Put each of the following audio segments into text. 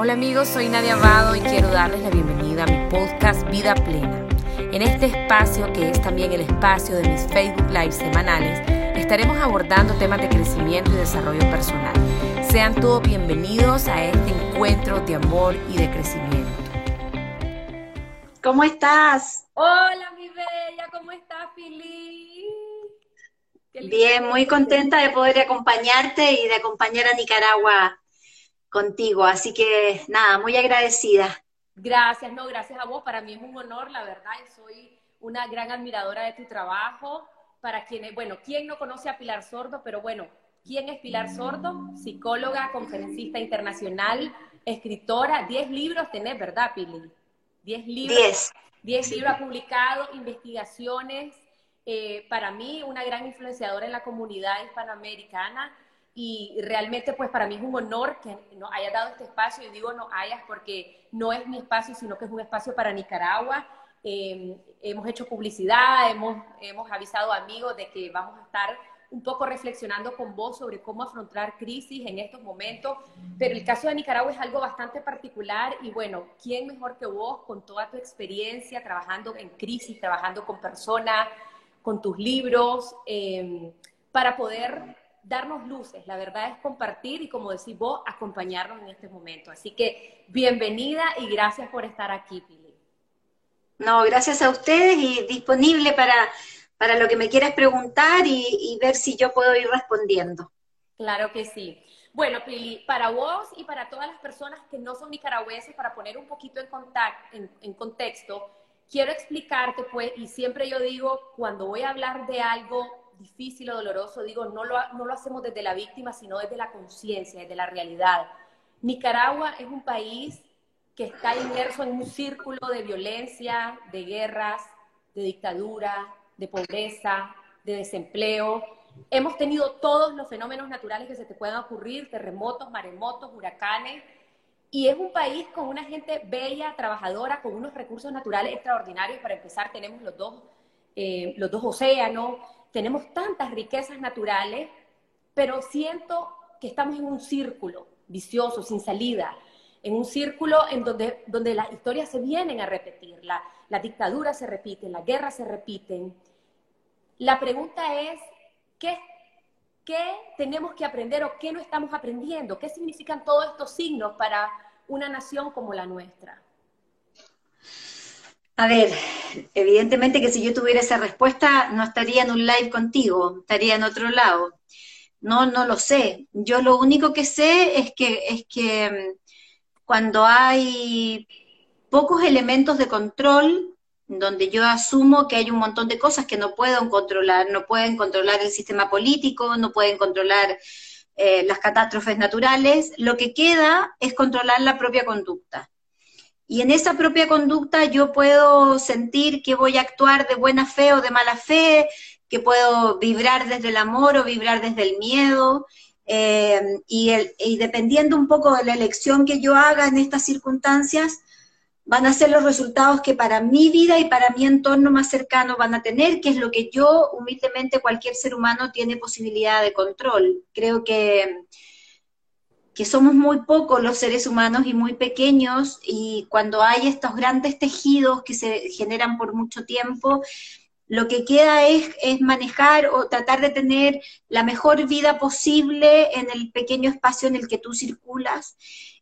Hola amigos, soy Nadia Abado y quiero darles la bienvenida a mi podcast Vida Plena. En este espacio, que es también el espacio de mis Facebook Live semanales, estaremos abordando temas de crecimiento y desarrollo personal. Sean todos bienvenidos a este encuentro de amor y de crecimiento. ¿Cómo estás? Hola, mi bella, ¿cómo estás, Fili? Bien, muy contenta de poder acompañarte y de acompañar a Nicaragua contigo. Así que nada, muy agradecida. Gracias, no, gracias a vos. Para mí es un honor, la verdad, soy una gran admiradora de tu trabajo. Para quienes, bueno, ¿quién no conoce a Pilar Sordo? Pero bueno, ¿quién es Pilar Sordo? Psicóloga, conferencista internacional, escritora. Diez libros tenés, ¿verdad, Pili? Diez libros. Diez. Diez libros ha publicado, investigaciones. Eh, para mí, una gran influenciadora en la comunidad hispanoamericana y realmente pues para mí es un honor que nos hayas dado este espacio, y digo no hayas porque no es mi espacio, sino que es un espacio para Nicaragua. Em, hemos hecho publicidad, hemos, hemos avisado amigos de que vamos a estar un poco reflexionando con vos sobre cómo afrontar crisis en estos momentos, pero el caso de Nicaragua es algo bastante particular y bueno, ¿quién mejor que vos con toda tu experiencia trabajando en crisis, trabajando con personas, con tus libros, em, para poder darnos luces, la verdad es compartir y como decís vos, acompañarnos en este momento. Así que bienvenida y gracias por estar aquí, Pili. No, gracias a ustedes y disponible para, para lo que me quieras preguntar y, ver si yo puedo ir respondiendo. Claro que sí. Bueno, Pili, para vos y para todas las personas que no son nicaragüenses, para poner un poquito en, en, en contexto, quiero explicarte, pues, y siempre yo digo, cuando voy a hablar de algo difícil o doloroso, digo, no lo, no lo hacemos desde la víctima, sino desde la conciencia, desde la realidad. Nicaragua es un país que está inmerso en un círculo de violencia, de guerras, de dictadura, de pobreza, de desempleo. Hemos tenido todos los fenómenos naturales que se te puedan ocurrir, terremotos, maremotos, huracanes, y es un país con una gente bella, trabajadora, con unos recursos naturales extraordinarios. Para empezar, tenemos los dos, eh, los dos océanos, tenemos tantas riquezas naturales, pero siento que estamos en un círculo vicioso, sin salida, en un círculo en donde, donde las historias se vienen a repetir, la, la dictadura se repite, las guerras se repiten. La pregunta es, ¿qué, ¿qué tenemos que aprender o qué no estamos aprendiendo? ¿Qué significan todos estos signos para una nación como la nuestra? A ver, evidentemente que si yo tuviera esa respuesta no estaría en un live contigo, estaría en otro lado. No, no lo sé. Yo lo único que sé es que, es que mm, cuando hay pocos elementos de control, donde yo asumo que hay un montón de cosas que no puedo controlar, no pueden controlar el sistema político, no pueden controlar eh, las catástrofes naturales, lo que queda es controlar la propia conducta. Y en esa propia conducta yo puedo sentir que voy a actuar de buena fe o de mala fe, que puedo vibrar desde el amor o vibrar desde el miedo. Eh, y, y dependiendo un poco de la elección que yo haga en estas circunstancias, van a ser los resultados que para mi vida y para mi entorno más cercano van a tener, que es lo que yo, humildemente, cualquier ser humano tiene posibilidad de control. Creo que que somos muy pocos los seres humanos y muy pequeños, y cuando hay estos grandes tejidos que se generan por mucho tiempo, lo que queda es, es, manejar o tratar de tener la mejor vida posible en el pequeño espacio en el que tú circulas.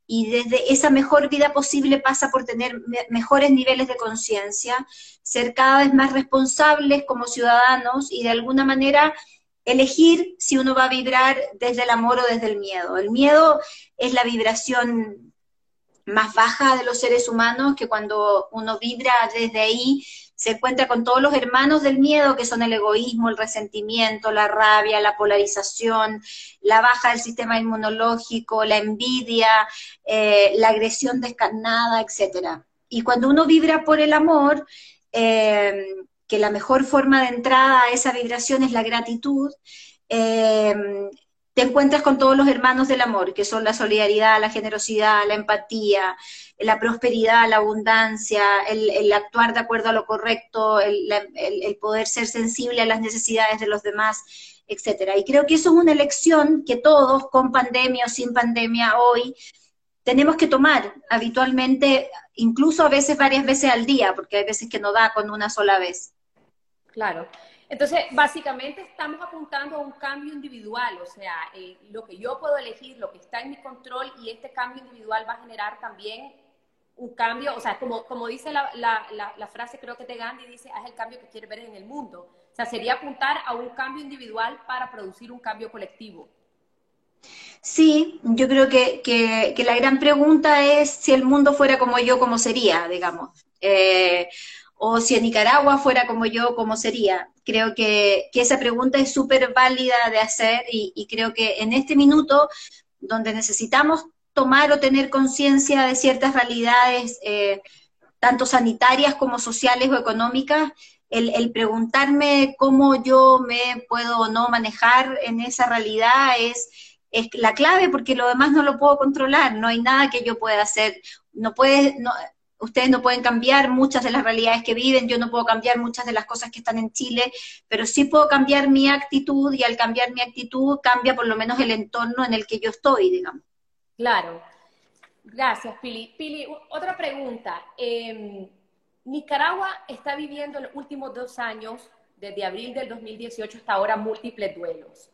Y desde esa mejor vida posible pasa por tener mejores niveles de conciencia, ser cada vez más responsables como ciudadanos y de alguna manera elegir si uno va a vibrar desde el amor o desde el miedo. El miedo es la vibración más baja de los seres humanos, que cuando uno vibra desde ahí, se encuentra con todos los hermanos del miedo, que son el egoísmo, el resentimiento, la rabia, la polarización, la baja del sistema inmunológico, la envidia, eh, la agresión descarnada, etc. Y cuando uno vibra por el amor, eh, que la mejor forma de entrada a esa vibración es la gratitud, eh, te encuentras con todos los hermanos del amor, que son la solidaridad, la generosidad, la empatía, la prosperidad, la abundancia, el, actuar de acuerdo a lo correcto, el, poder ser sensible a las necesidades de los demás, etcétera. Y creo que eso es una elección que todos, con pandemia o sin pandemia, hoy tenemos que tomar habitualmente, incluso a veces varias veces al día, porque hay veces que no da con una sola vez. Claro. Entonces, básicamente estamos apuntando a un cambio individual, o sea, eh, lo que yo puedo elegir, lo que está en mi control y este cambio individual va a generar también un cambio, o sea, como, como dice la, la, la, frase, creo que de Gandhi, dice, haz el cambio que quieres ver en el mundo. O sea, sería apuntar a un cambio individual para producir un cambio colectivo. Sí, yo creo que, que, la gran pregunta es si el mundo fuera como yo, ¿cómo sería, digamos? Eh, o si en Nicaragua fuera como yo, ¿cómo sería? Creo que, que esa pregunta es súper válida de hacer y, creo que en este minuto, donde necesitamos tomar o tener conciencia de ciertas realidades, eh, tanto sanitarias como sociales o económicas, el, preguntarme cómo yo me puedo o no manejar en esa realidad es, es la clave porque lo demás no lo puedo controlar, no hay nada que yo pueda hacer, no puede, no, ustedes no pueden cambiar muchas de las realidades que viven, yo no puedo cambiar muchas de las cosas que están en Chile, pero sí puedo cambiar mi actitud y al cambiar mi actitud cambia por lo menos el entorno en el que yo estoy, digamos. Claro. Gracias, Pili. Pili, otra pregunta. Em, Nicaragua está viviendo en los últimos dos años, desde abril del 2018 hasta ahora, múltiples duelos.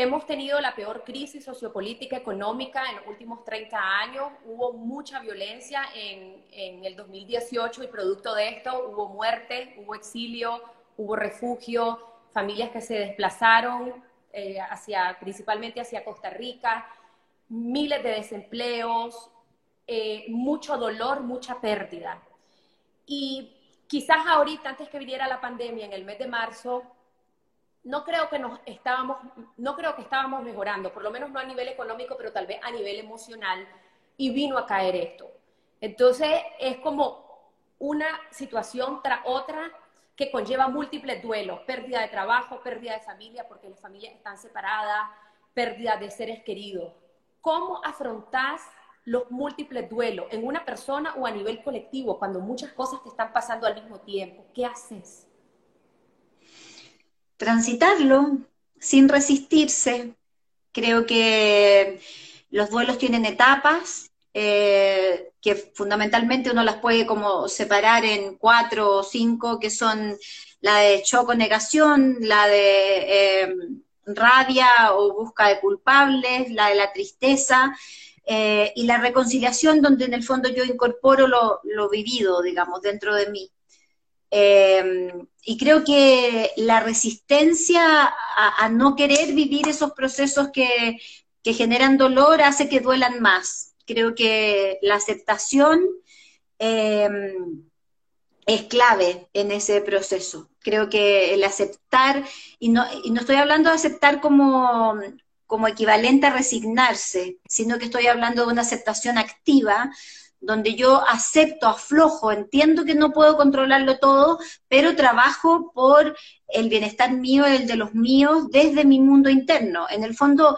Hemos tenido la peor crisis sociopolítica económica en los últimos 30 años. Hubo mucha violencia en, el 2018 y producto de esto hubo muerte, hubo exilio, hubo refugio, familias que se desplazaron eh, hacia, principalmente hacia Costa Rica miles de desempleos, eh, mucho dolor, mucha pérdida. Y quizás ahorita, antes que viniera la pandemia, en el mes de marzo, no creo que nos estábamos, no creo que estábamos mejorando, por lo menos no a nivel económico, pero tal vez a nivel emocional, y vino a caer esto. Entonces es como una situación tras otra que conlleva múltiples duelos, pérdida de trabajo, pérdida de familia, porque las familias están separadas, pérdida de seres queridos. ¿Cómo afrontás los múltiples duelos en una persona o a nivel colectivo cuando muchas cosas te están pasando al mismo tiempo? ¿Qué haces? Transitarlo sin resistirse. Creo que los duelos tienen etapas eh, que fundamentalmente uno las puede como separar en cuatro o cinco, que son la de choco negación, la de eh, rabia o busca de culpables, la de la tristeza eh, y la reconciliación donde en el fondo yo incorporo lo, vivido, digamos, dentro de mí. Eh, y creo que la resistencia a, no querer vivir esos procesos que, generan dolor hace que duelan más. Creo que la aceptación eh, es clave en ese proceso. Creo que el aceptar, y no, y no estoy hablando de aceptar como, como equivalente a resignarse, sino que estoy hablando de una aceptación activa, donde yo acepto, aflojo, entiendo que no puedo controlarlo todo, pero trabajo por el bienestar mío el de los míos desde mi mundo interno. En el fondo,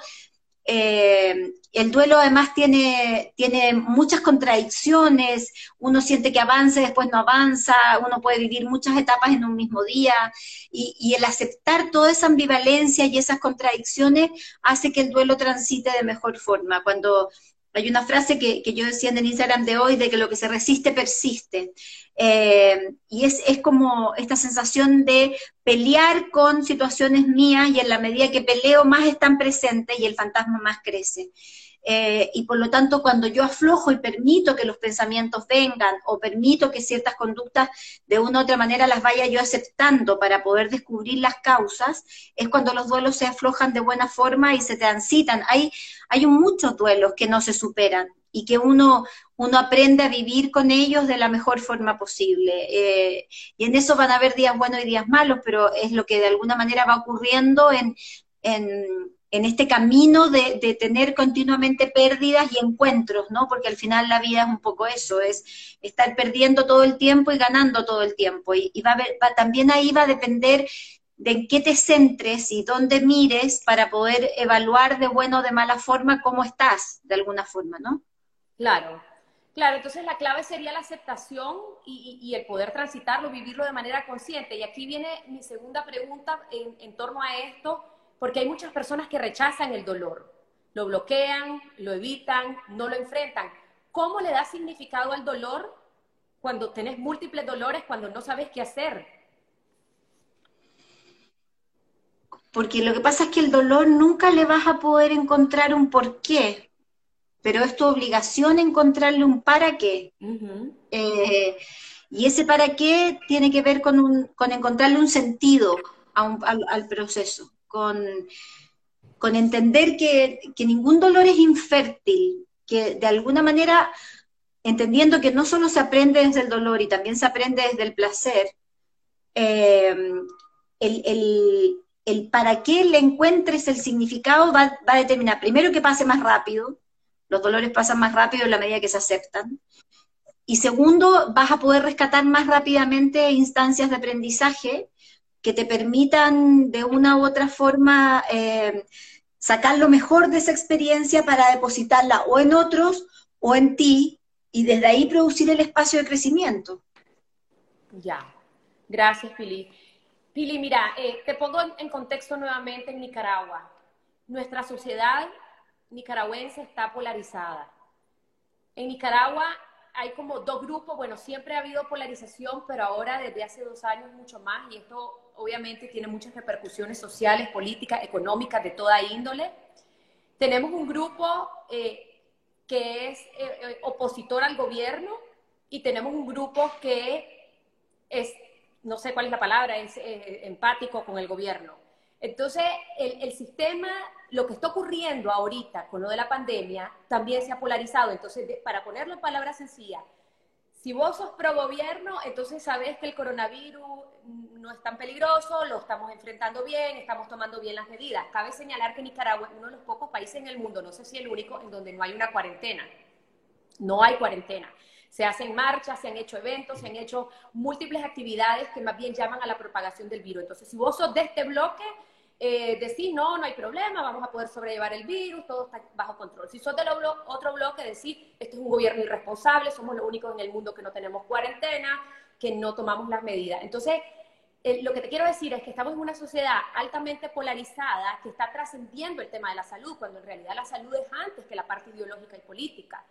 eh, el duelo además tiene, tiene muchas contradicciones, uno siente que avanza y después no avanza, uno puede vivir muchas etapas en un mismo día, y, y, el aceptar toda esa ambivalencia y esas contradicciones hace que el duelo transite de mejor forma. Cuando hay una frase que, yo decía en el Instagram de hoy, de que lo que se resiste persiste. Eh, y es, es, como esta sensación de pelear con situaciones mías y en la medida que peleo más están presentes y el fantasma más crece. Eh, y por lo tanto, cuando yo aflojo y permito que los pensamientos vengan o permito que ciertas conductas de una u otra manera las vaya yo aceptando para poder descubrir las causas, es cuando los duelos se aflojan de buena forma y se transitan. Hay, hay muchos duelos que no se superan y que uno, uno aprende a vivir con ellos de la mejor forma posible. Eh, y en eso van a haber días buenos y días malos, pero es lo que de alguna manera va ocurriendo en, en en este camino de, tener continuamente pérdidas y encuentros, ¿no? Porque al final la vida es un poco eso, es estar perdiendo todo el tiempo y ganando todo el tiempo. Y, va, a también ahí va a depender de en qué te centres y dónde mires para poder evaluar de buena o de mala forma cómo estás, de alguna forma, ¿no? Claro, claro. Entonces la clave sería la aceptación y, y el poder transitarlo, vivirlo de manera consciente. Y aquí viene mi segunda pregunta en, en torno a esto porque hay muchas personas que rechazan el dolor. lo bloquean, lo evitan, no lo enfrentan. ¿Cómo le da significado al dolor cuando tenés múltiples dolores, cuando no sabes qué hacer? Porque lo que pasa es que el dolor nunca le vas a poder encontrar un porqué, pero es tu obligación encontrarle un para qué. Eh, y ese para qué tiene que ver con, un, con encontrarle un sentido al, proceso, con, entender que, que, ningún dolor es infértil, que de alguna manera, entendiendo que no solo se aprende desde el dolor y también se aprende desde el placer, eh, el, el, el, para qué le encuentres el significado va, va, a determinar, primero, que pase más rápido, los dolores pasan más rápido en la medida que se aceptan, y segundo, vas a poder rescatar más rápidamente instancias de aprendizaje que te permitan de una u otra forma eh, sacar lo mejor de esa experiencia para depositarla o en otros o en ti y desde ahí producir el espacio de crecimiento. Ya, gracias Pili. Pili, mira, eh, te pongo en contexto nuevamente en Nicaragua. Nuestra sociedad nicaragüense está polarizada. En Nicaragua hay como dos grupos, bueno, siempre ha habido polarización, pero ahora desde hace dos años mucho más, y esto obviamente tiene muchas repercusiones sociales, políticas, económicas, de toda índole. Tenemos un grupo eh, que es eh, eh, opositor al gobierno y tenemos un grupo que es, no sé cuál es la palabra, es empático con el gobierno. Entonces, el, sistema lo que está ocurriendo ahorita con lo de la pandemia también se ha polarizado. Entonces, para ponerlo en palabras sencillas, si vos sos pro gobierno, entonces sabes que el coronavirus no es tan peligroso, lo estamos enfrentando bien, estamos tomando bien las medidas. Cabe señalar que Nicaragua es uno de los pocos países en el mundo, no sé si el único, en donde no hay una cuarentena. No hay cuarentena. Se hacen marchas, se han hecho eventos, se han hecho múltiples actividades que más bien llaman a la propagación del virus. Entonces, si vos sos de este bloque, eh, decir, no, no hay problema, vamos a poder sobrellevar el virus, todo está bajo control. Si sos del otro bloque, decir, este es un gobierno irresponsable, somos los únicos en el mundo que no tenemos cuarentena, que no tomamos las medidas. Entonces, lo que te quiero decir es que estamos en una sociedad altamente polarizada que está trascendiendo el tema de la salud, cuando en realidad la salud es antes que la parte ideológica y política.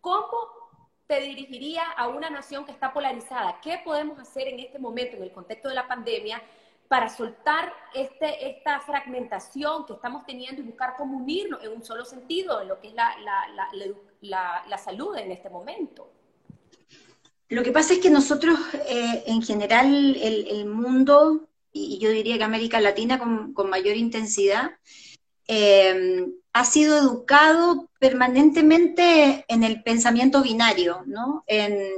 ¿Cómo te dirigiría a una nación que está polarizada? ¿Qué podemos hacer en este momento, en el contexto de la pandemia, para soltar este, esta fragmentación que estamos teniendo y buscar cómo unirnos en un solo sentido en lo que es la, la, la, salud en este momento. Lo que pasa es que nosotros, eh, en general, el, el, mundo, y yo diría que América Latina con, con mayor intensidad, eh, ha sido educado permanentemente en el pensamiento binario, ¿no? En,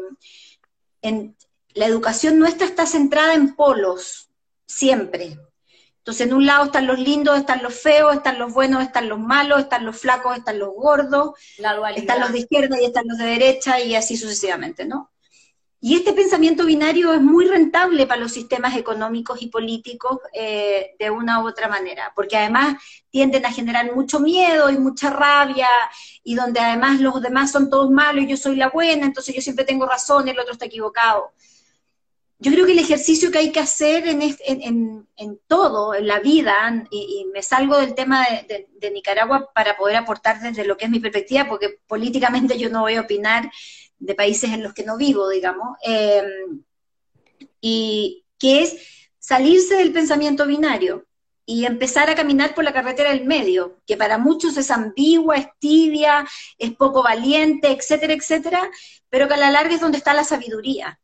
en, la educación nuestra está centrada en polos, siempre. Entonces, en un lado están los lindos, están los feos, están los buenos, están los malos, están los flacos, están los gordos, están los de izquierda y están los de derecha y así sucesivamente, ¿no? Y este pensamiento binario es muy rentable para los sistemas económicos y políticos eh, de una u otra manera, porque además tienden a generar mucho miedo y mucha rabia, y donde además los demás son todos malos y yo soy la buena, entonces yo siempre tengo razón y el otro está equivocado. Yo creo que el ejercicio que hay que hacer en, en, en, todo, en la vida, y, me salgo del tema de, de, Nicaragua para poder aportar desde lo que es mi perspectiva, porque políticamente yo no voy a opinar de países en los que no vivo, digamos, em, y que es salirse del pensamiento binario y empezar a caminar por la carretera del medio, que para muchos es ambigua, es tibia, es poco valiente, etcétera, etcétera, pero que a la larga es donde está la sabiduría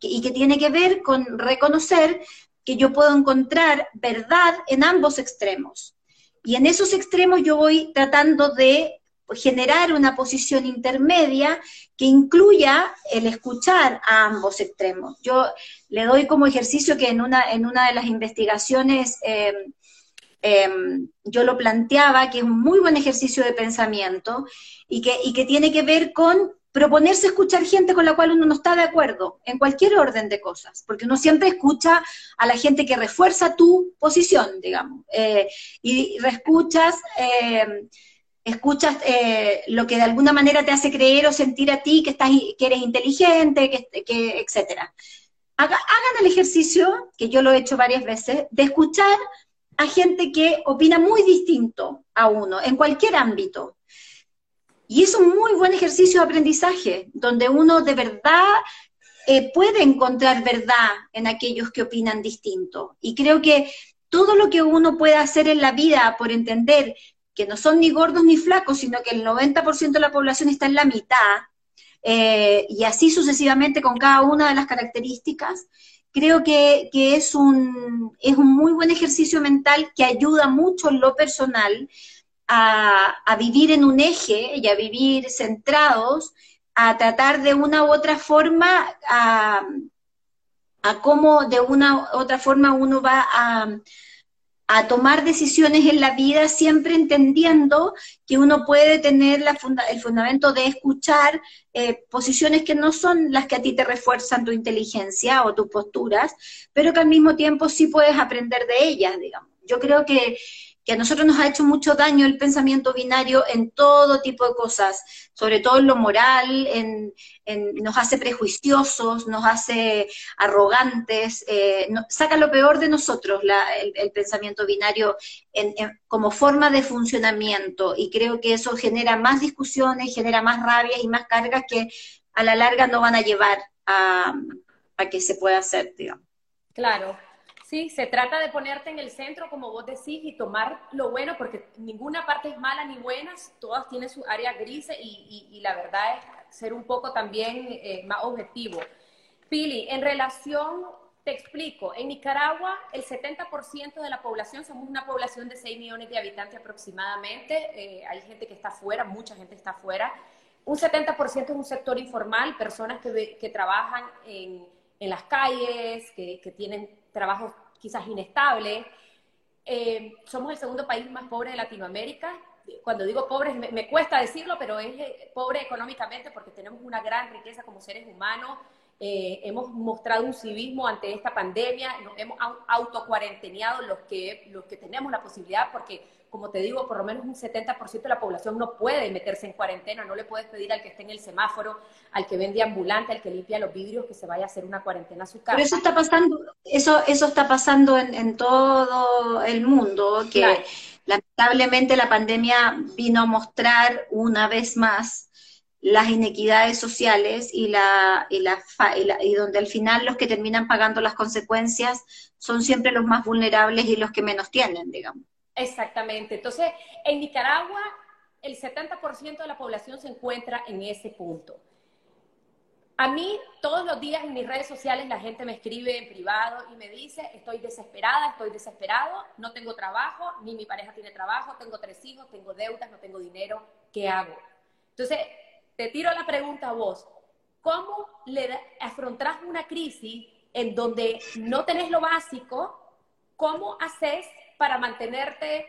y que tiene que ver con reconocer que yo puedo encontrar verdad en ambos extremos. Y en esos extremos yo voy tratando de generar una posición intermedia que incluya el escuchar a ambos extremos. Yo le doy como ejercicio que en una, en una de las investigaciones em, em, yo lo planteaba, que es un muy buen ejercicio de pensamiento y que, y que tiene que ver con proponerse escuchar gente con la cual uno no está de acuerdo, en cualquier orden de cosas, porque uno siempre escucha a la gente que refuerza tu posición, digamos, eh, y reescuchas, eh, escuchas eh, lo que de alguna manera te hace creer o sentir a ti que, estás, que eres inteligente, que, que etcétera. hagan el ejercicio, que yo lo he hecho varias veces, de escuchar a gente que opina muy distinto a uno, en cualquier ámbito. Y es un muy buen ejercicio de aprendizaje, donde uno de verdad eh, puede encontrar verdad en aquellos que opinan distinto. Y creo que todo lo que uno puede hacer en la vida por entender que no son ni gordos ni flacos, sino que el 90% de la población está en la mitad, eh, y así sucesivamente con cada una de las características, creo que, es, un, es un muy buen ejercicio mental que ayuda mucho en lo personal a, vivir en un eje y a vivir centrados, a tratar de una u otra forma, a, a cómo de una u otra forma uno va a, a tomar decisiones en la vida, siempre entendiendo que uno puede tener la el fundamento de escuchar eh, posiciones que no son las que a ti te refuerzan tu inteligencia o tus posturas, pero que al mismo tiempo sí puedes aprender de ellas, digamos. Yo creo que que a nosotros nos ha hecho mucho daño el pensamiento binario en todo tipo de cosas, sobre todo en lo moral, nos hace prejuiciosos, nos hace arrogantes, eh, saca lo peor de nosotros el, pensamiento binario como forma de funcionamiento y creo que eso genera más discusiones, genera más rabia y más cargas que a la larga no van a llevar a, a que se pueda hacer, digamos. Claro, Sí, se trata de ponerte en el centro, como vos decís, y tomar lo bueno, porque ninguna parte es mala ni buena, todas tienen su área grises y, la verdad es ser un poco también eh, más objetivo. Pili, en relación, te explico, en Nicaragua el 70% de la población, somos una población de 6 millones de habitantes aproximadamente, eh, hay gente que está afuera, mucha gente está afuera, un 70% es un sector informal, personas que, que trabajan en, en, las calles, que, que tienen trabajos quizás inestable. Eh, somos el segundo país más pobre de Latinoamérica. Cuando digo pobre, me, cuesta decirlo, pero es eh, pobre económicamente porque tenemos una gran riqueza como seres humanos. Eh, hemos mostrado un civismo ante esta pandemia, nos hemos autocuarenteneado los que, los que tenemos la posibilidad, porque como te digo, por lo menos un 70% de la población no puede meterse en cuarentena, no le puedes pedir al que esté en el semáforo, al que vende ambulante, al que limpia los vidrios, que se vaya a hacer una cuarentena a su casa. Pero eso está pasando, eso, eso está pasando en, todo el mundo, que lamentablemente la pandemia vino a mostrar una vez más las inequidades sociales y, la, y, la, y, donde al final los que terminan pagando las consecuencias son siempre los más vulnerables y los que menos tienen, digamos. Exactamente. Entonces, en Nicaragua, el 70% de la población se encuentra en ese punto. A mí, todos los días en mis redes sociales, la gente me escribe en privado y me dice, estoy desesperada, estoy desesperado, no tengo trabajo, ni mi pareja tiene trabajo, tengo tres hijos, tengo deudas, no tengo dinero, ¿qué hago? Entonces, te tiro la pregunta a vos, ¿cómo le afrontas una crisis en donde no tenés lo básico? ¿Cómo haces para mantenerte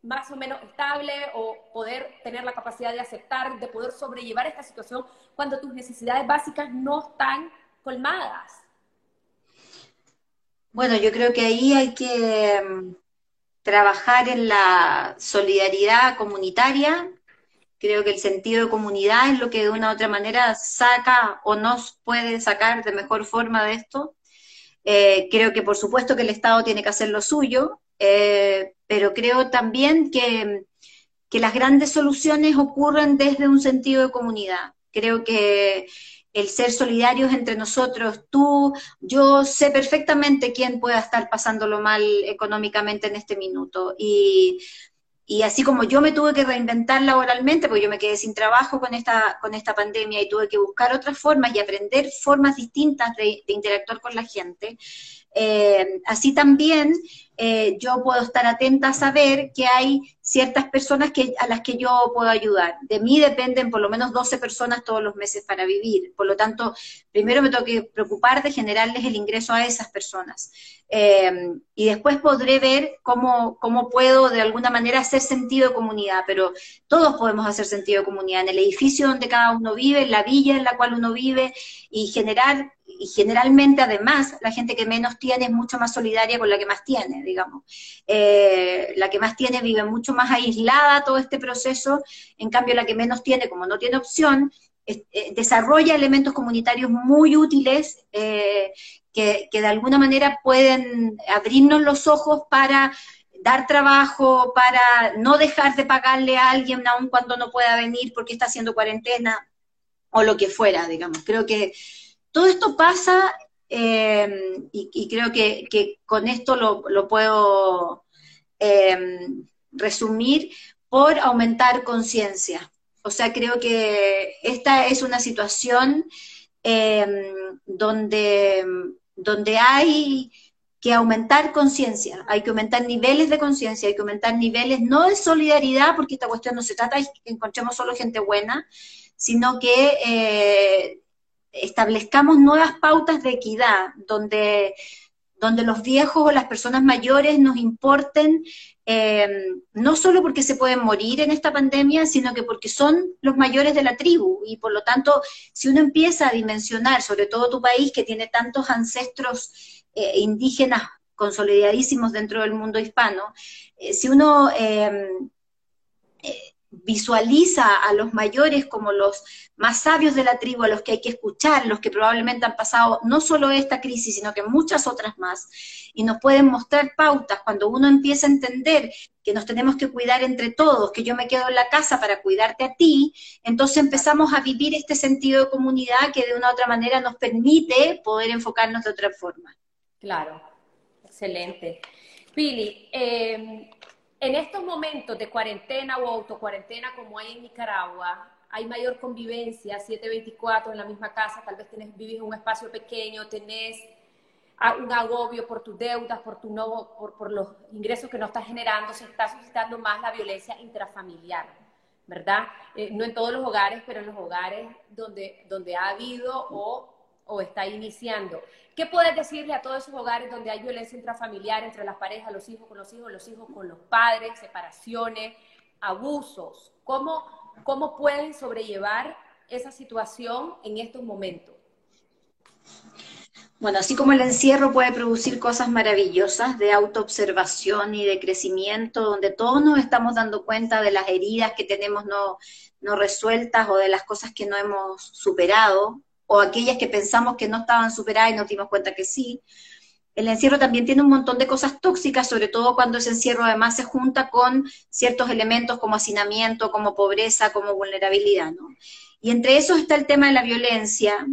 más o menos estable o poder tener la capacidad de aceptar, de poder sobrellevar esta situación cuando tus necesidades básicas no están colmadas? Bueno, yo creo que ahí hay que mm, trabajar en la solidaridad comunitaria. Creo que el sentido de comunidad es lo que de una u otra manera saca o nos puede sacar de mejor forma de esto. Eh, creo que por supuesto que el Estado tiene que hacer lo suyo, eh, pero creo también que, las grandes soluciones ocurren desde un sentido de comunidad. Creo que el ser solidarios entre nosotros, tú, yo sé perfectamente quién pueda estar pasándolo mal económicamente en este minuto. Y, así como yo me tuve que reinventar laboralmente, porque yo me quedé sin trabajo con esta, con esta pandemia y tuve que buscar otras formas y aprender formas distintas de interactuar con la gente, eh, así también eh, yo puedo estar atenta a saber que hay ciertas personas a las que yo puedo ayudar. De mí dependen por lo menos 12 personas todos los meses para vivir. Por lo tanto, primero me tengo que preocupar de generarles el ingreso a esas personas. Eh, y después podré ver cómo, cómo puedo de alguna manera hacer sentido de comunidad. Pero todos podemos hacer sentido de comunidad en el edificio donde cada uno vive, en la villa en la cual uno vive y generar y generalmente además la gente que menos tiene es mucho más solidaria con la que más tiene, digamos. Eh, la que más tiene vive mucho más aislada todo este proceso, en cambio la que menos tiene, como no tiene opción, eh, desarrolla elementos comunitarios muy útiles eh, que, que de alguna manera pueden abrirnos los ojos para dar trabajo, para no dejar de pagarle a alguien aun cuando no pueda venir porque está haciendo cuarentena o lo que fuera, digamos. Creo que todo esto pasa eh, y, creo que, con esto lo, puedo eh, resumir por aumentar conciencia. O sea, creo que esta es una situación eh, donde, donde hay que aumentar conciencia, hay que aumentar niveles de conciencia, hay que aumentar niveles no de solidaridad, porque esta cuestión no se trata de que encontremos solo gente buena, sino que eh, establezcamos nuevas pautas de equidad, donde, donde los viejos o las personas mayores nos importen, eh, no solo porque se pueden morir en esta pandemia, sino que porque son los mayores de la tribu. Y por lo tanto, si uno empieza a dimensionar, sobre todo tu país que tiene tantos ancestros eh, indígenas consolidadísimos dentro del mundo hispano, si uno visualiza a los mayores como los más sabios de la tribu, a los que hay que escuchar, los que probablemente han pasado no solo esta crisis, sino que muchas otras más, y nos pueden mostrar pautas cuando uno empieza a entender que nos tenemos que cuidar entre todos, que yo me quedo en la casa para cuidarte a ti, entonces empezamos a vivir este sentido de comunidad que de una u otra manera nos permite poder enfocarnos de otra forma. Claro, excelente. Pili, eh, en estos momentos de cuarentena o autocuarentena como hay en Nicaragua, hay mayor convivencia, 724 en la misma casa, tal vez tenés, vives en un espacio pequeño, tenés un agobio por tus deudas, por, tu no, por, por los ingresos que no estás generando, se está suscitando más la violencia intrafamiliar, ¿verdad? Eh, no en todos los hogares, pero en los hogares donde, donde ha habido o, o está iniciando. ¿Qué puedes decirle a todos esos hogares donde hay violencia intrafamiliar entre las parejas, los hijos con los hijos, los hijos con los padres, separaciones, abusos? ¿Cómo, cómo pueden sobrellevar esa situación en estos momentos? Bueno, así como el encierro puede producir cosas maravillosas de autoobservación y de crecimiento, donde todos nos estamos dando cuenta de las heridas que tenemos no, no resueltas o de las cosas que no hemos superado, o aquellas que pensamos que no estaban superadas y nos dimos cuenta que sí. El encierro también tiene un montón de cosas tóxicas, sobre todo cuando ese encierro además se junta con ciertos elementos como hacinamiento, como pobreza, como vulnerabilidad, ¿no? Y entre esos está el tema de la violencia,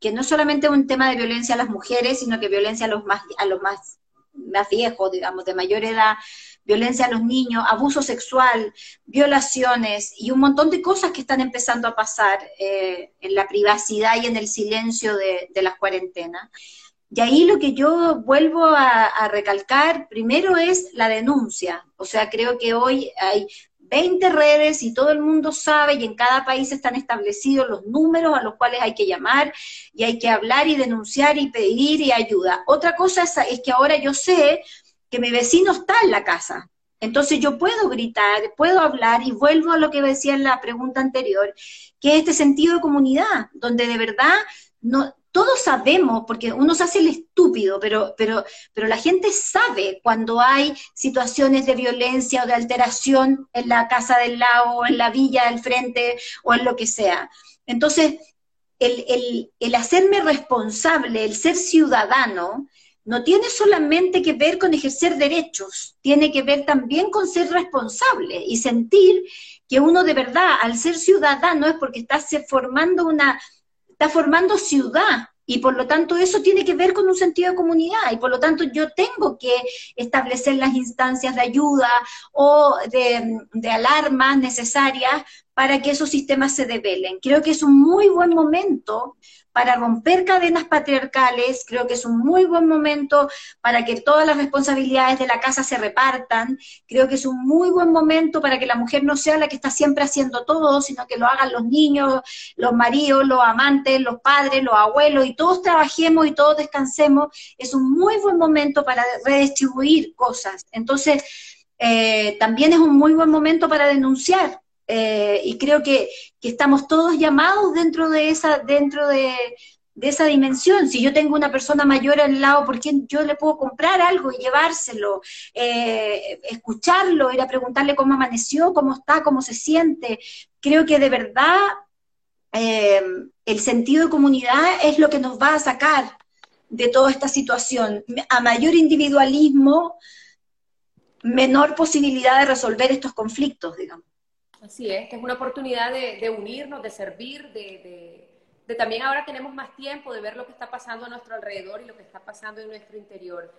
que no solamente es un tema de violencia a las mujeres, sino que violencia a los más, a los más, más viejos, digamos, de mayor edad, violencia a los niños, abuso sexual, violaciones y un montón de cosas que están empezando a pasar eh, en la privacidad y en el silencio de, las cuarentenas. Y ahí lo que yo vuelvo a, recalcar primero es la denuncia. O sea, creo que hoy hay 20 redes y todo el mundo sabe y en cada país están establecidos los números a los cuales hay que llamar y hay que hablar y denunciar y pedir y ayuda. Otra cosa es que ahora yo sé que mi vecino está en la casa. Entonces yo puedo gritar, puedo hablar y vuelvo a lo que decía en la pregunta anterior, que es este sentido de comunidad, donde de verdad no, todos sabemos, porque uno se hace el estúpido, pero, pero, pero la gente sabe cuando hay situaciones de violencia o de alteración en la casa del lado, en la villa del frente, o en lo que sea. Entonces, el, el, el hacerme responsable, el ser ciudadano, no tiene solamente que ver con ejercer derechos, tiene que ver también con ser responsable y sentir que uno de verdad, al ser ciudadano, es porque está formando una, está formando ciudad, y por lo tanto eso tiene que ver con un sentido de comunidad y por lo tanto yo tengo que establecer las instancias de ayuda o de, de, alarmas necesarias para que esos sistemas se develen. Creo que es un muy buen momento para romper cadenas patriarcales, creo que es un muy buen momento para que todas las responsabilidades de la casa se repartan, creo que es un muy buen momento para que la mujer no sea la que está siempre haciendo todo, sino que lo hagan los niños, los maridos, los amantes, los padres, los abuelos, y todos trabajemos y todos descansemos, es un muy buen momento para redistribuir cosas. Entonces, eh, también es un muy buen momento para denunciar, eh, y creo que, estamos todos llamados dentro de esa, dentro de, esa dimensión. Si yo tengo una persona mayor al lado, ¿por qué yo le puedo comprar algo y llevárselo? Eh, escucharlo, ir a preguntarle cómo amaneció, cómo está, cómo se siente. Creo que de verdad eh, el sentido de comunidad es lo que nos va a sacar de toda esta situación. A mayor individualismo, menor posibilidad de resolver estos conflictos, digamos. Así es, que es una oportunidad de, unirnos, de servir, de, también ahora tenemos más tiempo de ver lo que está pasando a nuestro alrededor y lo que está pasando en nuestro interior.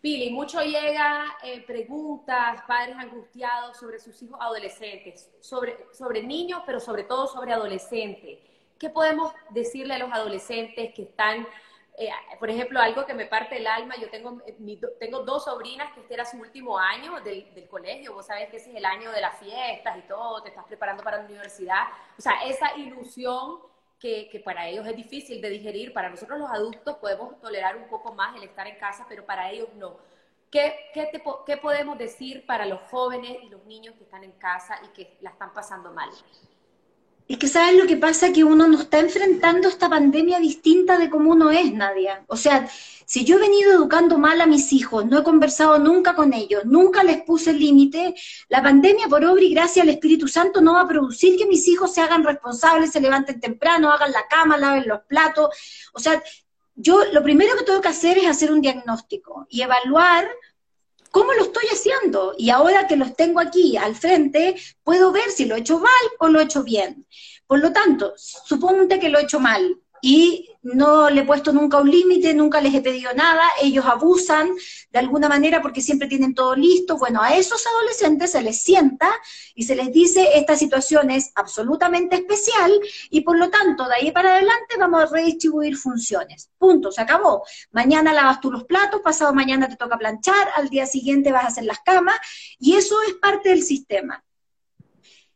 Pili, mucho llega eh, preguntas, padres angustiados sobre sus hijos adolescentes, sobre, sobre niños, pero sobre todo sobre adolescentes. ¿Qué podemos decirle a los adolescentes que están eh, por ejemplo, algo que me parte el alma, yo tengo, eh, tengo dos sobrinas que este era su último año del, del, colegio, vos sabés que ese es el año de las fiestas y todo, te estás preparando para la universidad, o sea, esa ilusión que, que, para ellos es difícil de digerir, para nosotros los adultos podemos tolerar un poco más el estar en casa, pero para ellos no. ¿Qué, qué, te, qué podemos decir para los jóvenes y los niños que están en casa y que la están pasando mal? Es que sabes lo que pasa, que uno no está enfrentando esta pandemia distinta de cómo uno es, Nadia. O sea, si yo he venido educando mal a mis hijos, no he conversado nunca con ellos, nunca les puse límite, la pandemia por obra y gracia del Espíritu Santo no va a producir que mis hijos se hagan responsables, se levanten temprano, hagan la cama, laven los platos. O sea, yo lo primero que tengo que hacer es hacer un diagnóstico y evaluar ¿Cómo lo estoy haciendo? Y ahora que los tengo aquí al frente, puedo ver si lo he hecho mal o lo he hecho bien. Por lo tanto, suponte que lo he hecho mal y no le he puesto nunca un límite, nunca les he pedido nada, ellos abusan de alguna manera porque siempre tienen todo listo. Bueno, a esos adolescentes se les sienta y se les dice esta situación es absolutamente especial y por lo tanto de ahí para adelante vamos a redistribuir funciones. Punto, se acabó. Mañana lavas tú los platos, pasado mañana te toca planchar, al día siguiente vas a hacer las camas y eso es parte del sistema.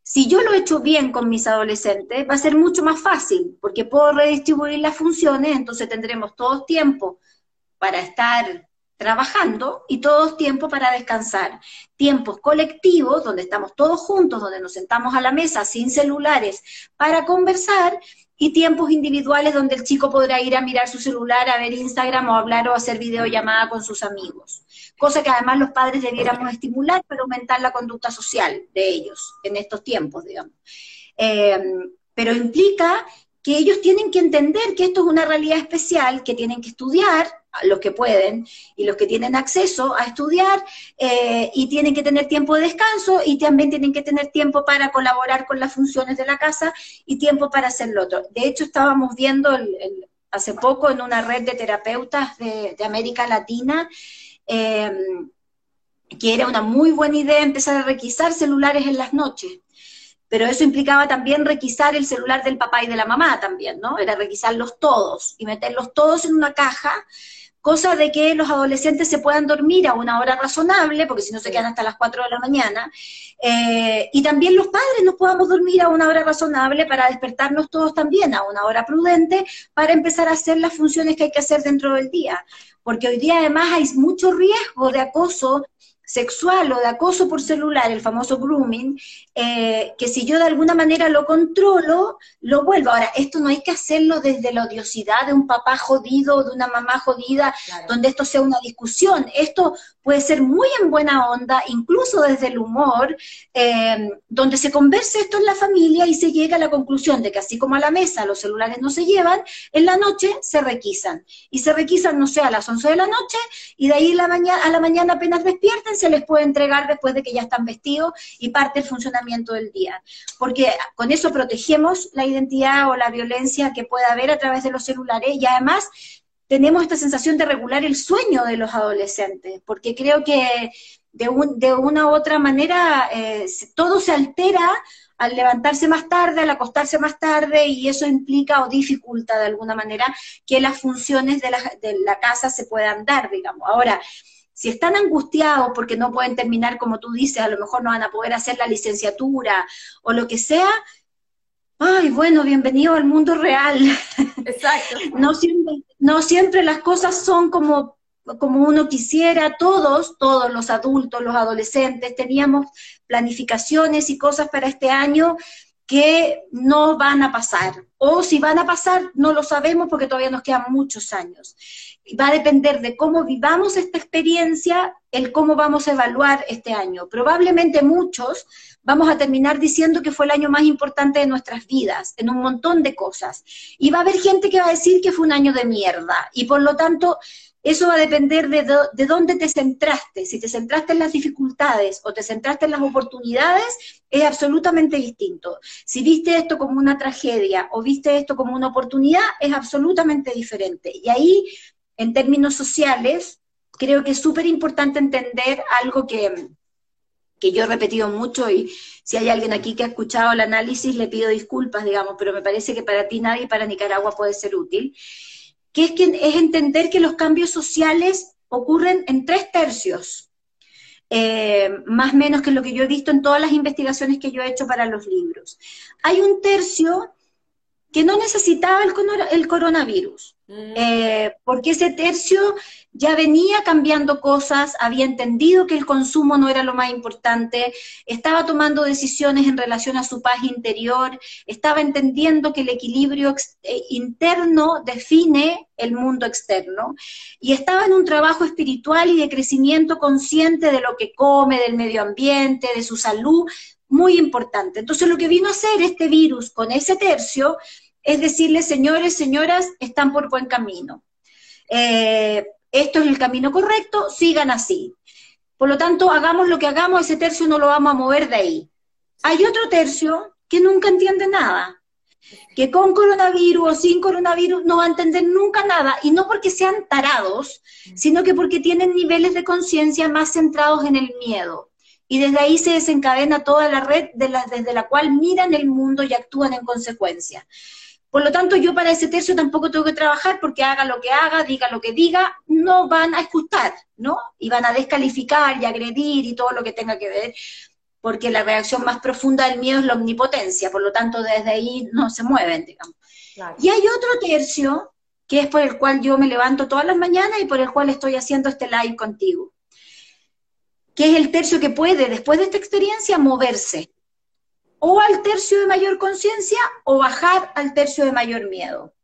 Si yo lo he hecho bien con mis adolescentes, va a ser mucho más fácil, porque puedo redistribuir las funciones, entonces tendremos todo tiempo para estar trabajando y todo tiempo para descansar. Tiempos colectivos, donde estamos todos juntos, donde nos sentamos a la mesa sin celulares para conversar y tiempos individuales donde el chico podrá ir a mirar su celular, a ver Instagram o hablar o hacer videollamada con sus amigos. Cosa que además los padres debiéramos estimular para aumentar la conducta social de ellos en estos tiempos, digamos. Eh, pero implica que ellos tienen que entender que esto es una realidad especial, que tienen que estudiar, los que pueden y los que tienen acceso a estudiar, eh, y tienen que tener tiempo de descanso y también tienen que tener tiempo para colaborar con las funciones de la casa y tiempo para hacer lo otro. De hecho, estábamos viendo hace poco en una red de terapeutas de, América Latina, eh, que era una muy buena idea empezar a requisar celulares en las noches pero eso implicaba también requisar el celular del papá y de la mamá también, ¿no? Era requisarlos todos y meterlos todos en una caja, cosa de que los adolescentes se puedan dormir a una hora razonable, porque si no se quedan hasta las 4 de la mañana, eh, y también los padres nos podamos dormir a una hora razonable para despertarnos todos también a una hora prudente para empezar a hacer las funciones que hay que hacer dentro del día. Porque hoy día además hay mucho riesgo de acoso sexual o de acoso por celular, el famoso grooming, eh, que si yo de alguna manera lo controlo, lo vuelvo. Ahora, esto no hay que hacerlo desde la odiosidad de un papá jodido o de una mamá jodida, donde esto sea una discusión. Esto puede ser muy en buena onda, incluso desde el humor, eh, donde se converse esto en la familia y se llega a la conclusión de que así como a la mesa los celulares no se llevan, en la noche se requisan. Y se requisan, no sé, a las 11 de la noche y de ahí la a la mañana apenas despierten se les puede entregar después de que ya están vestidos y parte el funcionamiento del día. Porque con eso protegemos la identidad o la violencia que pueda haber a través de los celulares y además tenemos esta sensación de regular el sueño de los adolescentes, porque creo que de, de una u otra manera eh, todo se altera al levantarse más tarde, al acostarse más tarde, y eso implica o dificulta de alguna manera que las funciones de la, de la casa se puedan dar, digamos. Ahora, si están angustiados porque no pueden terminar, como tú dices, a lo mejor no van a poder hacer la licenciatura o lo que sea, ay, bueno, bienvenido al mundo real. Exacto. no, siempre, no siempre las cosas son como, como uno quisiera, todos, todos los adultos, los adolescentes, teníamos planificaciones y cosas para este año que no van a pasar. o si van a pasar, no lo sabemos porque todavía nos quedan muchos años. Va a depender de cómo vivamos esta experiencia, el cómo vamos a evaluar este año. Probablemente muchos vamos a terminar diciendo que fue el año más importante de nuestras vidas, en un montón de cosas. Y va a haber gente que va a decir que fue un año de mierda. Y por lo tanto, eso va a depender de, de, dónde te centraste. Si te centraste en las dificultades o te centraste en las oportunidades, es absolutamente distinto. Si viste esto como una tragedia o viste esto como una oportunidad, es absolutamente diferente. Y ahí, en términos sociales, creo que es súper importante entender algo que, que yo he repetido mucho y si hay alguien aquí que ha escuchado el análisis, le pido disculpas, digamos, pero me parece que para ti nadie para Nicaragua puede ser útil que es, que es entender que los cambios sociales ocurren en tres tercios, eh, más o menos que lo que yo he visto en todas las investigaciones que yo he hecho para los libros. Hay un tercio que no necesitaba el, coronavirus, mm. eh, porque ese tercio ya venía cambiando cosas, había entendido que el consumo no era lo más importante, estaba tomando decisiones en relación a su paz interior, estaba entendiendo que el equilibrio eh, interno define el mundo externo y estaba en un trabajo espiritual y de crecimiento consciente de lo que come, del medio ambiente, de su salud, muy importante. Entonces lo que vino a hacer este virus con ese tercio es decirle, señores, señoras, están por buen camino. Eh, esto es el camino correcto, sigan así. Por lo tanto, hagamos lo que hagamos, ese tercio no lo vamos a mover de ahí. Hay otro tercio que nunca entiende nada, que con coronavirus o sin coronavirus no va a entender nunca nada, y no porque sean tarados, sino que porque tienen niveles de conciencia más centrados en el miedo. Y desde ahí se desencadena toda la red desde la cual miran el mundo y actúan en consecuencia. Por lo tanto, yo para ese tercio tampoco tengo que trabajar porque haga lo que haga, diga lo que diga, no van a escuchar, ¿no? Y van a descalificar y agredir y todo lo que tenga que ver, porque la reacción más profunda del miedo es la omnipotencia, por lo tanto, desde ahí no se mueven, digamos. Y hay otro tercio que es por el cual yo me levanto todas las mañanas y por el cual estoy haciendo este live contigo, que es el tercio que puede, después de esta experiencia, moverse, o al tercio de mayor conciencia o bajar al tercio de mayor miedo.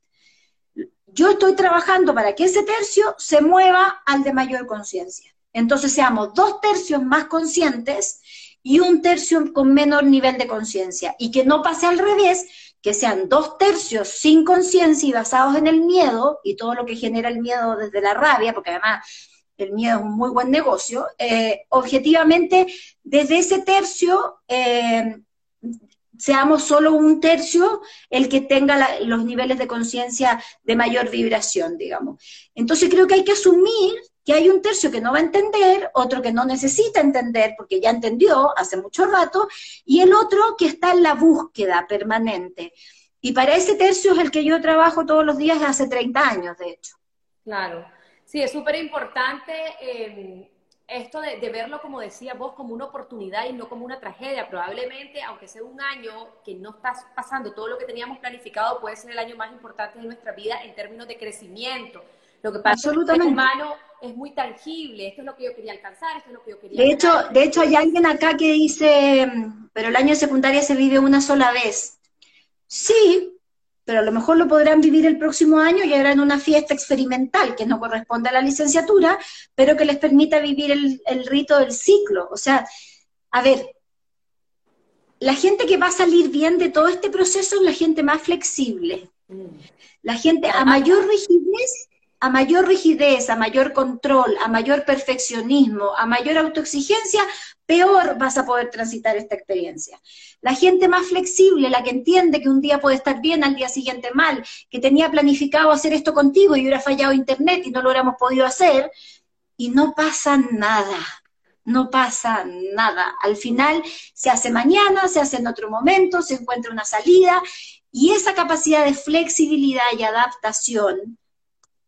Yo estoy trabajando para que ese tercio se mueva al de mayor conciencia. Entonces seamos dos tercios más conscientes y un tercio con menor nivel de conciencia. Y que no pase al revés, que sean dos tercios sin conciencia y basados en el miedo y todo lo que genera el miedo desde la rabia, porque además el miedo es un muy buen negocio, eh, objetivamente desde ese tercio eh, seamos solo un tercio el que tenga los niveles de conciencia de mayor vibración, digamos. Entonces creo que hay que asumir que hay un tercio que no va a entender, otro que no necesita entender porque ya entendió hace mucho rato, y el otro que está en la búsqueda permanente. Y para ese tercio es el que yo trabajo todos los días hace 30 años, de hecho. Claro. Sí, es súper importante eh, esto de, verlo, como decía vos, como una oportunidad y no como una tragedia. Probablemente, aunque sea un año que no está pasando todo lo que teníamos planificado, puede ser el año más importante de nuestra vida en términos de crecimiento. Lo que pasa es que el humano es muy tangible. Esto es lo que yo quería alcanzar, esto es lo que yo quería. De hecho, de hecho, hay alguien acá que dice, pero el año de secundaria se vive una sola vez. Sí, pero a lo mejor lo podrán vivir el próximo año y harán una fiesta experimental que no corresponde a la licenciatura, pero que les permita vivir el, el rito del ciclo. O sea, a ver, la gente que va a salir bien de todo este proceso es la gente más flexible. Mm. La gente a mayor rigidez a mayor rigidez, a mayor control, a mayor perfeccionismo, a mayor autoexigencia, peor vas a poder transitar esta experiencia. La gente más flexible, la que entiende que un día puede estar bien, al día siguiente mal, que tenía planificado hacer esto contigo y hubiera fallado internet y no lo hubiéramos podido hacer, y no pasa nada. No pasa nada. Al final se hace mañana, se hace en otro momento, se encuentra una salida y esa capacidad de flexibilidad y adaptación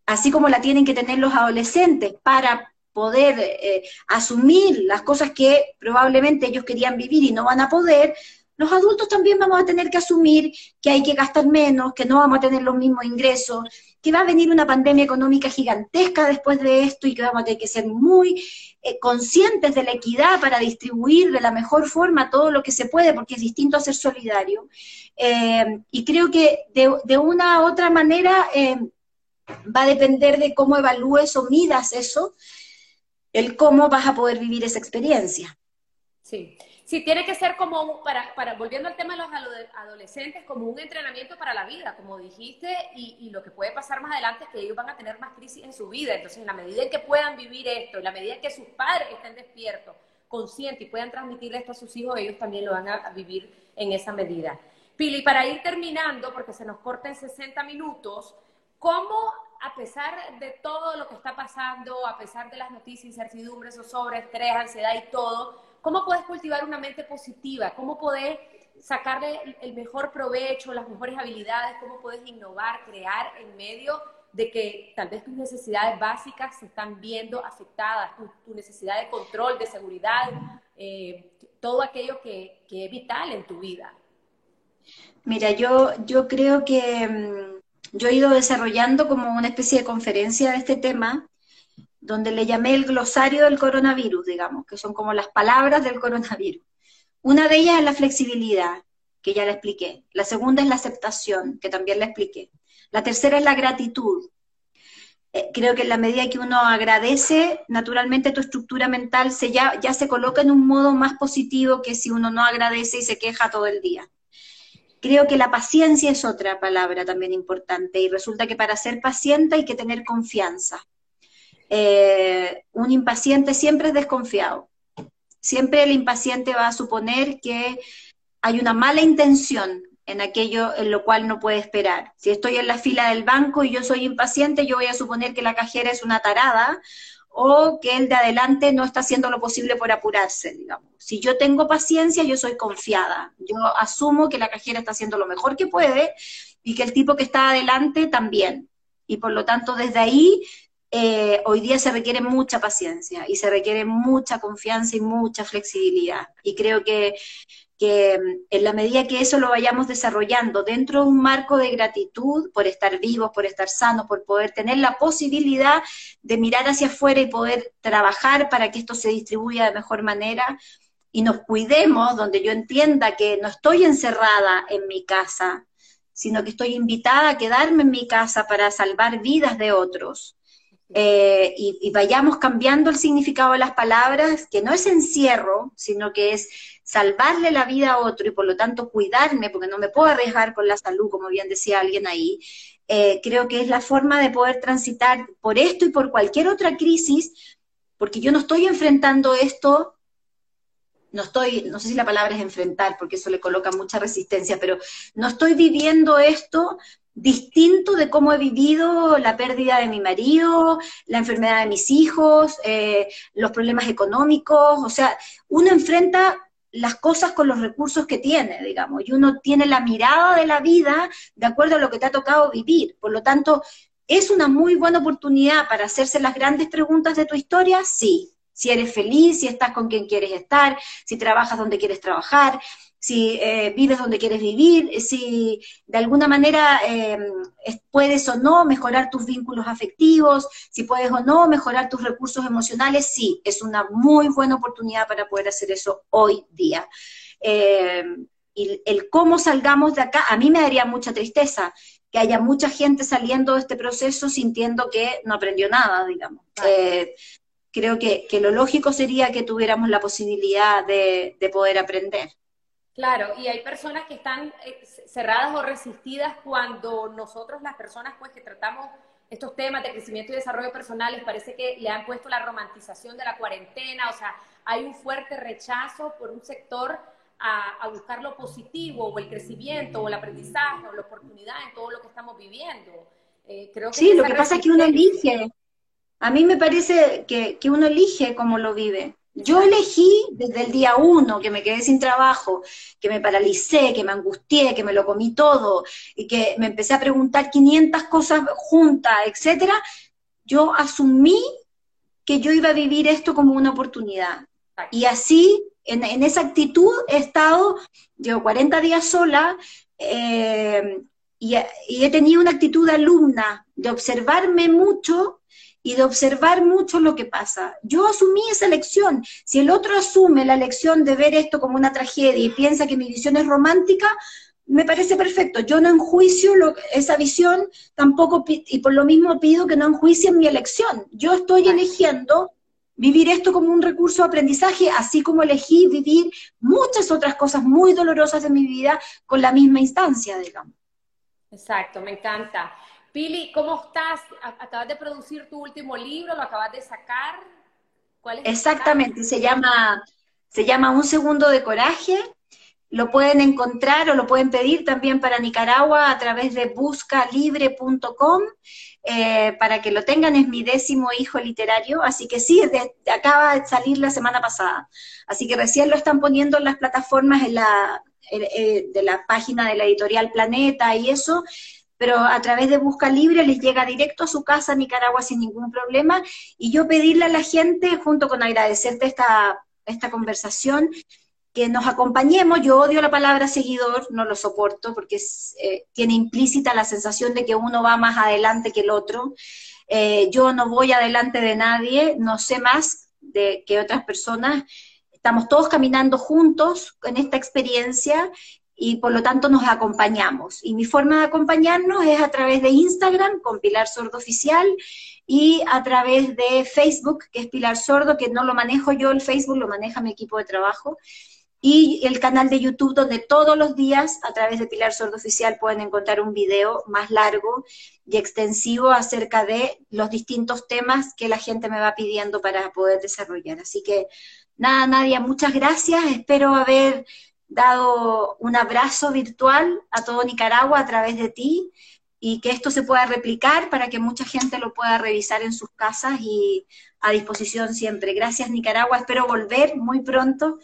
así como la tienen que tener los adolescentes para poder eh, asumir las cosas que probablemente ellos querían vivir y no van a poder, los adultos también vamos a tener que asumir que hay que gastar menos, que no vamos a tener los mismos ingresos, que va a venir una pandemia económica gigantesca después de esto y que vamos a tener que ser muy eh, conscientes de la equidad para distribuir de la mejor forma todo lo que se puede, porque es distinto a ser solidario. Eh, y creo que de, una u otra manera va a depender de cómo evalúes o midas eso, el cómo vas a poder vivir esa experiencia. Sí. Sí, tiene que ser como, para, volviendo al tema de los adolescentes, como un entrenamiento para la vida, como dijiste, y, lo que puede pasar más adelante es que ellos van a tener más crisis en su vida. Entonces, en la medida en que puedan vivir esto, en la medida en que sus padres estén despiertos, conscientes y puedan transmitirle esto a sus hijos, ellos también lo van a, vivir en esa medida. Pili, para ir terminando, porque se nos corta en 60 minutos, ¿cómo a pesar de todo lo que está pasando, a pesar de las noticias, incertidumbres, sobre estrés, ansiedad y todo, ¿Cómo puedes cultivar una mente positiva? ¿Cómo puedes sacarle el mejor provecho, las mejores habilidades? ¿Cómo puedes innovar, crear en medio de que tal vez tus necesidades básicas se están viendo afectadas, tu, necesidad de control, de seguridad, eh, todo aquello que, es vital en tu vida? Mira, yo, yo creo que mm, yo he ido desarrollando como una especie de conferencia de este tema donde le llamé el glosario del coronavirus, digamos, que son como las palabras del coronavirus. Una de ellas es la flexibilidad, que ya la expliqué. La segunda es la aceptación, que también la expliqué. La tercera es la gratitud. Eh, creo que en la medida que uno agradece, naturalmente tu estructura mental se ya, ya se coloca en un modo más positivo que si uno no agradece y se queja todo el día. Creo que la paciencia es otra palabra también importante y resulta que para ser paciente hay que tener confianza. Eh, un impaciente siempre es desconfiado. Siempre el impaciente va a suponer que hay una mala intención en aquello en lo cual no puede esperar. Si estoy en la fila del banco y yo soy impaciente, yo voy a suponer que la cajera es una tarada o que el de adelante no está haciendo lo posible por apurarse, digamos. Si yo tengo paciencia, yo soy confiada. Yo asumo que la cajera está haciendo lo mejor que puede y que el tipo que está adelante también. Y por lo tanto, desde ahí eh, hoy día se requiere mucha paciencia y se requiere mucha confianza y mucha flexibilidad. Y creo que, que mm, en la medida que eso lo vayamos desarrollando dentro de un marco de gratitud por estar vivos, por estar sanos, por poder tener la posibilidad de mirar hacia afuera y poder trabajar para que esto se distribuya de mejor manera y nos cuidemos, donde yo entienda que no estoy encerrada en mi casa, sino que estoy invitada a quedarme en mi casa para salvar vidas de otros eh, y, vayamos cambiando el significado de las palabras, que no es encierro, sino que es salvarle la vida a otro y por lo tanto cuidarme, porque no me puedo arriesgar con la salud, como bien decía alguien ahí, eh, creo que es la forma de poder transitar por esto y por cualquier otra crisis, porque yo no estoy enfrentando esto, no estoy, no sé si la palabra es enfrentar, porque eso le coloca mucha resistencia, pero no estoy viviendo esto distinto de cómo he vivido la pérdida de mi marido, la enfermedad de mis hijos, eh, los problemas económicos, o sea, uno enfrenta las cosas con los recursos que tiene, digamos, y uno tiene la mirada de la vida de acuerdo a lo que te ha tocado vivir. Por lo tanto, ¿es una muy buena oportunidad para hacerse las grandes preguntas de tu historia? Sí. Si eres feliz, si estás con quien quieres estar, si trabajas donde quieres trabajar, si eh, vives donde quieres vivir, si de alguna manera eh, puedes o no mejorar tus vínculos afectivos, si puedes o no mejorar tus recursos emocionales, sí, es una muy buena oportunidad para poder hacer eso hoy día. Eh, y el cómo salgamos de acá, a mí me daría mucha tristeza que haya mucha gente saliendo de este proceso sintiendo que no aprendió nada, digamos. creo que, lo lógico sería que tuviéramos la posibilidad de poder aprender. Claro, y hay personas que están eh, cerradas o resistidas cuando nosotros, las personas pues que tratamos estos temas de crecimiento y desarrollo personal, les parece que le han puesto la romantización de la cuarentena, o sea, hay un fuerte rechazo por un sector a, buscar lo positivo o el crecimiento o el aprendizaje o la oportunidad en todo lo que estamos viviendo. Eh, creo que sí, lo que pasa es que uno elige. A mí me parece que, que uno elige cómo lo vive. Yo elegí desde el día uno que me quedé sin trabajo, que me paralicé, que me angustié, que me lo comí todo y que me empecé a preguntar 500 cosas juntas, etcétera. Yo asumí que yo iba a vivir esto como una oportunidad. Y así en, esa actitud he estado, llevo 40 días sola eh, y, he tenido una actitud alumna, de observarme mucho y de observar mucho lo que pasa. Yo asumí esa lección. Si el otro asume la lección de ver esto como una tragedia y piensa que mi visión es romántica, me parece perfecto. Yo no enjuicio esa visión, tampoco, y por lo mismo pido que no enjuicien mi elección. Yo estoy eligiendo vivir esto como un recurso de aprendizaje, así como elegí vivir muchas otras cosas muy dolorosas de mi vida con la misma instancia, digamos. Exacto, me encanta. Pili, ¿cómo estás? Acabas de producir tu último libro, lo acabas de sacar. ¿Cuál es Exactamente, se llama, se llama Un segundo de coraje lo pueden encontrar o lo pueden pedir también para Nicaragua a través de buscalibre.com eh, para que lo tengan. Es mi décimo hijo literario, así que sí, acaba de salir la semana pasada. Así que recién lo están poniendo en las plataformas en la, eh, de la página de la editorial Planeta y eso, pero a través de Busca Libre les llega directo a su casa a Nicaragua sin ningún problema. Y yo pedirle a la gente, junto con agradecerte esta, esta conversación, que nos acompañemos. Yo odio la palabra seguidor, no lo soporto porque eh, tiene implícita la sensación de que uno va más adelante que el otro. Eh, yo no voy adelante de nadie, no sé más de que otras personas. Estamos todos caminando juntos en esta experiencia y por lo tanto nos acompañamos. Y mi forma de acompañarnos es a través de Instagram con Pilar Sordo Oficial y a través de Facebook, que es Pilar Sordo, que no lo manejo yo, el Facebook lo maneja mi equipo de trabajo y el canal de YouTube donde todos los días a través de Pilar Sordo Oficial pueden encontrar un video más largo y extensivo acerca de los distintos temas que la gente me va pidiendo para poder desarrollar. Así que nada, Nadia, muchas gracias. Espero haber dado un abrazo virtual a todo Nicaragua a través de ti y que esto se pueda replicar para que mucha gente lo pueda revisar en sus casas y a disposición siempre. Gracias Nicaragua, espero volver muy pronto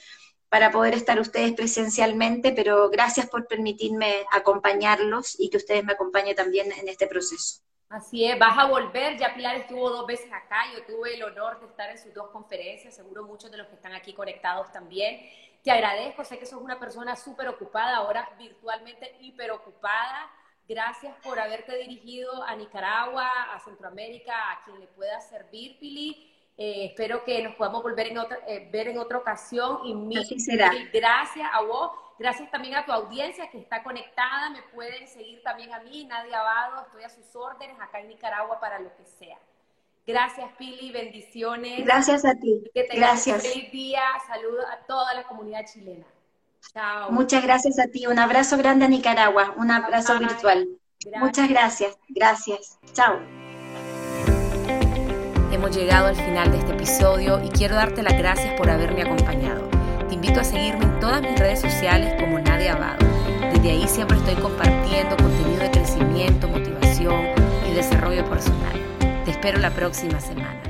para poder estar ustedes presencialmente, pero gracias por permitirme acompañarlos y que ustedes me acompañen también en este proceso. Así es, vas a volver, ya Pilar estuvo dos veces acá, yo tuve el honor de estar en sus dos conferencias, seguro muchos de los que están aquí conectados también. Te agradezco, sé que sos una persona súper ocupada, ahora virtualmente hiperocupada. Gracias por haberte dirigido a Nicaragua, a Centroamérica, a quien le pueda servir, Pili eh, espero que nos podamos volver en otra, eh, ver en otra ocasión y mil, gracias a vos. Gracias también a tu audiencia que está conectada. Me pueden seguir también a mí, Nadia Abado. Estoy a sus órdenes acá en Nicaragua para lo que sea. Gracias, Pili. Bendiciones. Gracias a ti. Que tengas gracias. un feliz día. Saludos a toda la comunidad chilena. Chao. Muchas gracias a ti. Un abrazo grande a Nicaragua. Un abrazo virtual. Muchas gracias. Gracias. Chao. Hemos llegado al final de este episodio y quiero darte las gracias por haberme acompañado. Te invito a seguirme en todas mis redes sociales como Nadia Abado. Desde ahí siempre estoy compartiendo contenido de crecimiento, motivación y desarrollo personal. Espero la próxima semana.